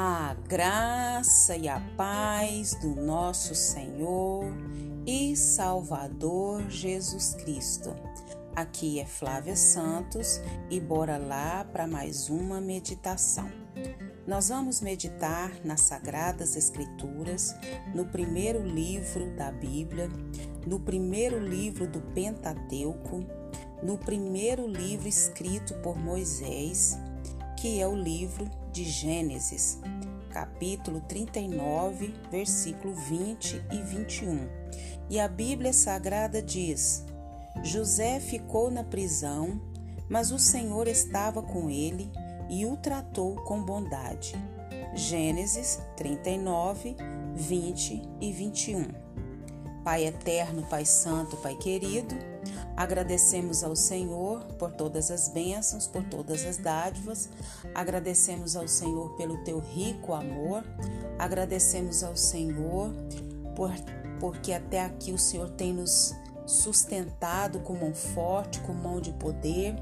A graça e a paz do nosso Senhor e Salvador Jesus Cristo. Aqui é Flávia Santos e bora lá para mais uma meditação. Nós vamos meditar nas Sagradas Escrituras, no primeiro livro da Bíblia, no primeiro livro do Pentateuco, no primeiro livro escrito por Moisés, que é o livro de Gênesis, capítulo 39, versículo 20 e 21. E a Bíblia Sagrada diz: José ficou na prisão, mas o Senhor estava com ele e o tratou com bondade. Gênesis 39, 20 e 21. Pai eterno, Pai santo, Pai querido, agradecemos ao Senhor por todas as bênçãos, por todas as dádivas, agradecemos ao Senhor pelo teu rico amor, agradecemos ao Senhor por, porque até aqui o Senhor tem nos sustentado com mão forte, com mão de poder.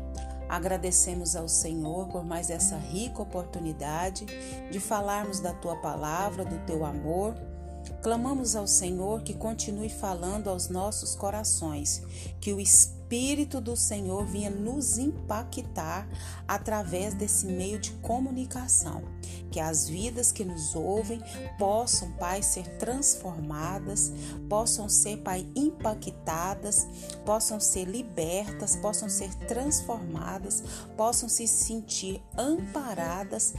Agradecemos ao Senhor por mais essa rica oportunidade de falarmos da tua palavra, do teu amor. Clamamos ao Senhor que continue falando aos nossos corações, que o Espírito do Senhor vinha nos impactar através desse meio de comunicação. Que as vidas que nos ouvem possam, Pai, ser transformadas, possam ser, Pai, impactadas, possam ser libertas, possam ser transformadas, possam se sentir amparadas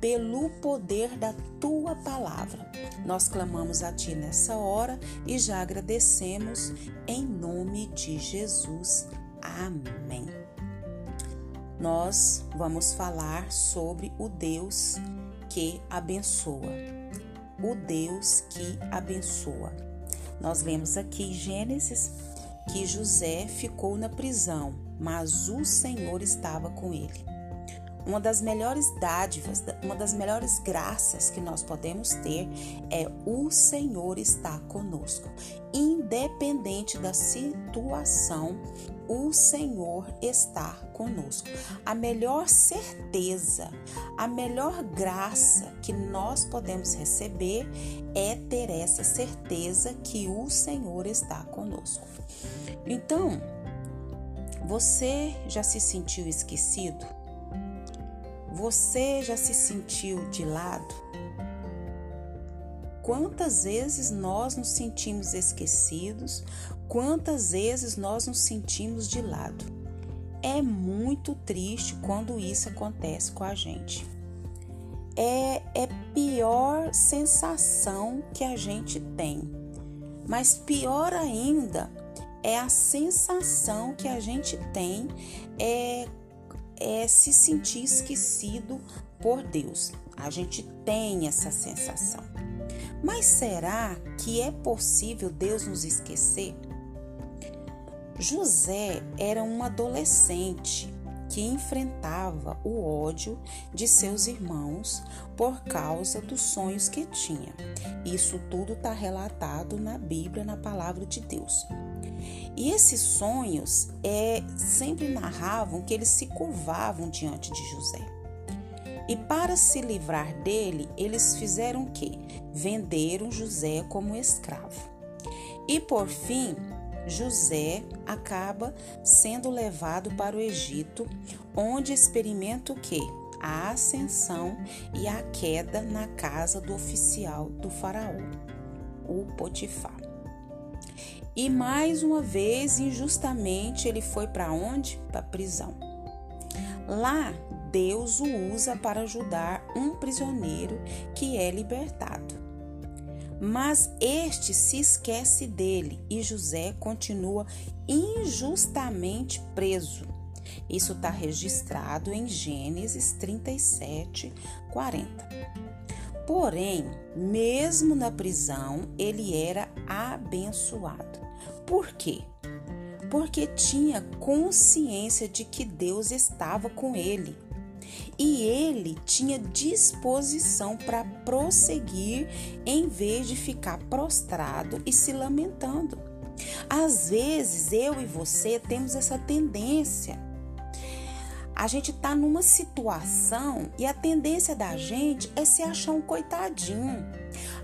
pelo poder da tua palavra. Nós clamamos a ti nessa hora e já agradecemos em nome de Jesus. Amém. Nós vamos falar sobre o Deus que abençoa. O Deus que abençoa. Nós lemos aqui em Gênesis que José ficou na prisão, mas o Senhor estava com ele. Uma das melhores dádivas, uma das melhores graças que nós podemos ter é o Senhor estar conosco. Independente da situação, o Senhor está conosco. A melhor certeza, a melhor graça que nós podemos receber é ter essa certeza que o Senhor está conosco. Então, você já se sentiu esquecido? Você já se sentiu de lado? Quantas vezes nós nos sentimos esquecidos? Quantas vezes nós nos sentimos de lado? É muito triste quando isso acontece com a gente. É, é pior sensação que a gente tem. Mas pior ainda é a sensação que a gente tem é é se sentir esquecido por Deus. A gente tem essa sensação. Mas será que é possível Deus nos esquecer? José era um adolescente que enfrentava o ódio de seus irmãos por causa dos sonhos que tinha. Isso tudo está relatado na Bíblia, na palavra de Deus. E esses sonhos é, sempre narravam que eles se curvavam diante de José. E para se livrar dele, eles fizeram o quê? Venderam José como escravo. E por fim, José acaba sendo levado para o Egito, onde experimenta o quê? A ascensão e a queda na casa do oficial do faraó, o Potifar. E mais uma vez, injustamente, ele foi para onde? Para a prisão. Lá, Deus o usa para ajudar um prisioneiro que é libertado. Mas este se esquece dele e José continua injustamente preso. Isso está registrado em Gênesis 37, 40. Porém, mesmo na prisão, ele era abençoado. Por quê? Porque tinha consciência de que Deus estava com ele. E ele tinha disposição para prosseguir em vez de ficar prostrado e se lamentando. Às vezes eu e você temos essa tendência a gente tá numa situação e a tendência da gente é se achar um coitadinho.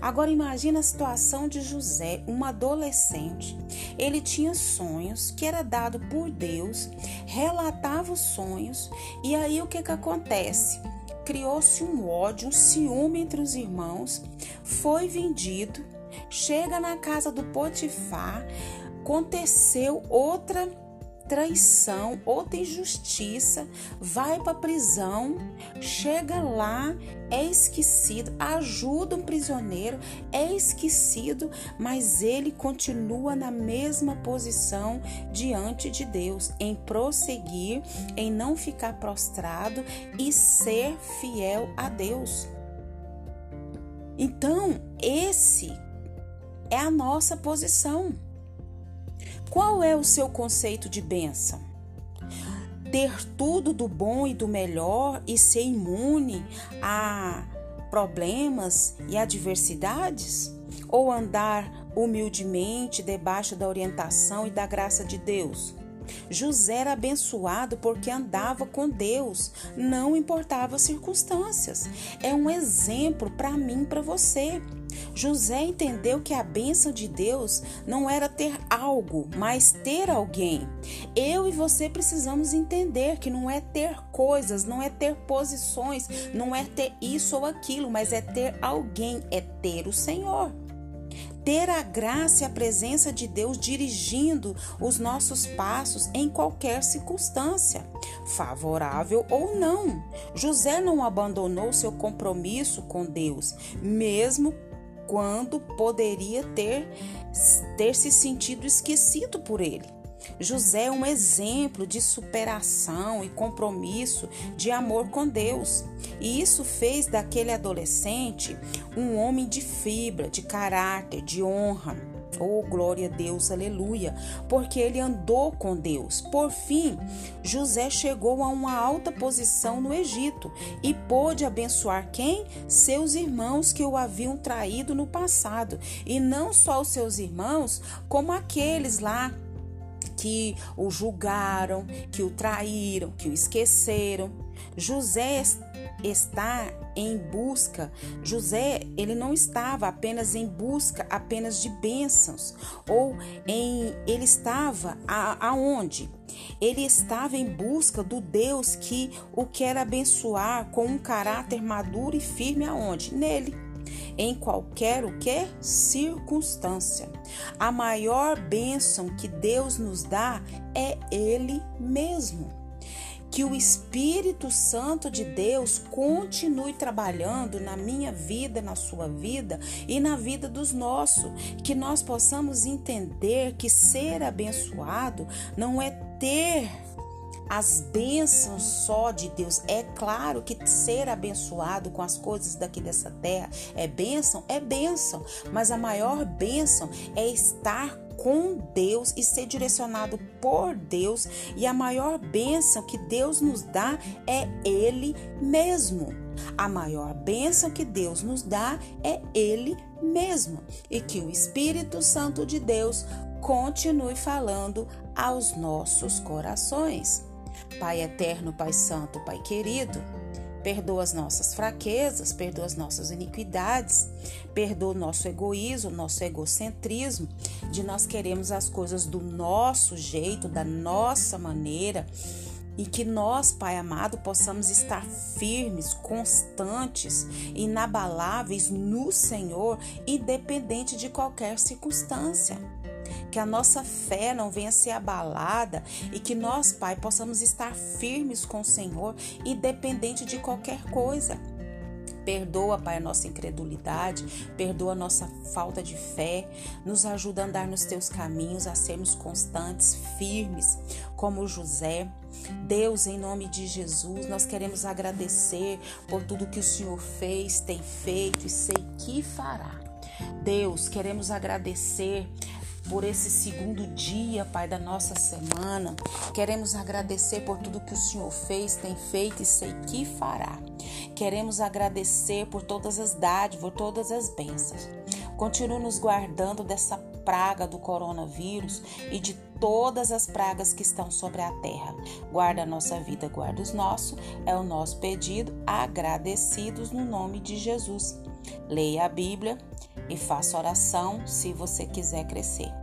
Agora imagina a situação de José, um adolescente. Ele tinha sonhos que era dado por Deus, relatava os sonhos e aí o que que acontece? Criou-se um ódio, um ciúme entre os irmãos, foi vendido, chega na casa do Potifar, aconteceu outra traição, outra injustiça, vai para a prisão, chega lá, é esquecido, ajuda um prisioneiro, é esquecido, mas ele continua na mesma posição diante de Deus, em prosseguir, em não ficar prostrado e ser fiel a Deus. Então, esse é a nossa posição. Qual é o seu conceito de bênção? Ter tudo do bom e do melhor e ser imune a problemas e adversidades? Ou andar humildemente debaixo da orientação e da graça de Deus? José era abençoado porque andava com Deus, não importava as circunstâncias. É um exemplo para mim, para você. José entendeu que a bênção de Deus não era ter algo, mas ter alguém. Eu e você precisamos entender que não é ter coisas, não é ter posições, não é ter isso ou aquilo, mas é ter alguém, é ter o Senhor ter a graça e a presença de Deus dirigindo os nossos passos em qualquer circunstância, favorável ou não. José não abandonou seu compromisso com Deus, mesmo quando poderia ter, ter se sentido esquecido por ele. José é um exemplo de superação e compromisso de amor com Deus. E isso fez daquele adolescente um homem de fibra, de caráter, de honra. Oh, glória a Deus, aleluia, porque ele andou com Deus. Por fim, José chegou a uma alta posição no Egito e pôde abençoar quem? Seus irmãos que o haviam traído no passado. E não só os seus irmãos, como aqueles lá que o julgaram, que o traíram, que o esqueceram. José está em busca. José, ele não estava apenas em busca apenas de bênçãos, ou em ele estava a, aonde? Ele estava em busca do Deus que o quer abençoar com um caráter maduro e firme aonde? Nele. Em qualquer o que circunstância. A maior bênção que Deus nos dá é ele mesmo que o Espírito Santo de Deus continue trabalhando na minha vida, na sua vida e na vida dos nossos, que nós possamos entender que ser abençoado não é ter as bênçãos só de Deus. É claro que ser abençoado com as coisas daqui dessa terra é bênção, é bênção, mas a maior bênção é estar com Deus e ser direcionado por Deus, e a maior bênção que Deus nos dá é Ele mesmo. A maior bênção que Deus nos dá é Ele mesmo, e que o Espírito Santo de Deus continue falando aos nossos corações. Pai eterno, Pai santo, Pai querido, perdoa as nossas fraquezas, perdoa as nossas iniquidades, perdoa o nosso egoísmo, o nosso egocentrismo, de nós queremos as coisas do nosso jeito, da nossa maneira, e que nós, Pai amado, possamos estar firmes, constantes, inabaláveis no Senhor, independente de qualquer circunstância que a nossa fé não venha ser abalada e que nós, Pai, possamos estar firmes com o Senhor, independente de qualquer coisa. Perdoa, Pai, a nossa incredulidade, perdoa a nossa falta de fé, nos ajuda a andar nos teus caminhos, a sermos constantes, firmes, como José. Deus, em nome de Jesus, nós queremos agradecer por tudo que o Senhor fez, tem feito e sei que fará. Deus, queremos agradecer por esse segundo dia, Pai, da nossa semana. Queremos agradecer por tudo que o Senhor fez, tem feito e sei que fará. Queremos agradecer por todas as dádivas, por todas as bênçãos. Continue nos guardando dessa praga do coronavírus e de todas as pragas que estão sobre a terra. Guarda a nossa vida, guarda os nossos, é o nosso pedido, agradecidos no nome de Jesus. Leia a Bíblia e faça oração se você quiser crescer.